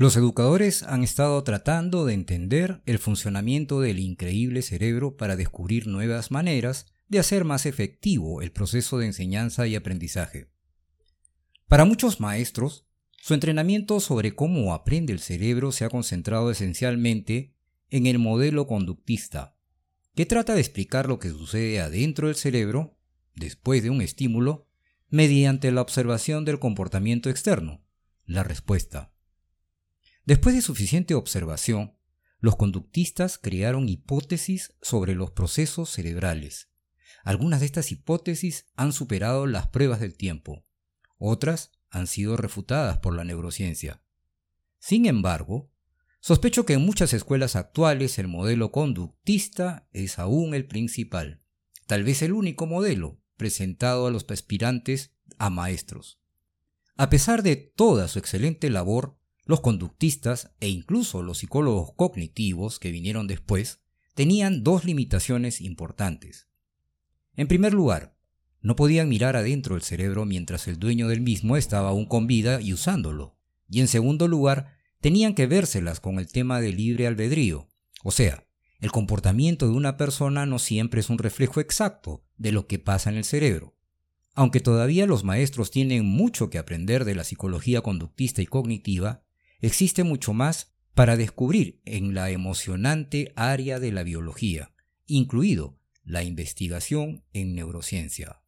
Los educadores han estado tratando de entender el funcionamiento del increíble cerebro para descubrir nuevas maneras de hacer más efectivo el proceso de enseñanza y aprendizaje. Para muchos maestros, su entrenamiento sobre cómo aprende el cerebro se ha concentrado esencialmente en el modelo conductista, que trata de explicar lo que sucede adentro del cerebro, después de un estímulo, mediante la observación del comportamiento externo, la respuesta. Después de suficiente observación, los conductistas crearon hipótesis sobre los procesos cerebrales. Algunas de estas hipótesis han superado las pruebas del tiempo, otras han sido refutadas por la neurociencia. Sin embargo, sospecho que en muchas escuelas actuales el modelo conductista es aún el principal, tal vez el único modelo presentado a los aspirantes a maestros. A pesar de toda su excelente labor, los conductistas e incluso los psicólogos cognitivos que vinieron después tenían dos limitaciones importantes. En primer lugar, no podían mirar adentro del cerebro mientras el dueño del mismo estaba aún con vida y usándolo. Y en segundo lugar, tenían que vérselas con el tema del libre albedrío. O sea, el comportamiento de una persona no siempre es un reflejo exacto de lo que pasa en el cerebro. Aunque todavía los maestros tienen mucho que aprender de la psicología conductista y cognitiva, existe mucho más para descubrir en la emocionante área de la biología, incluido la investigación en neurociencia.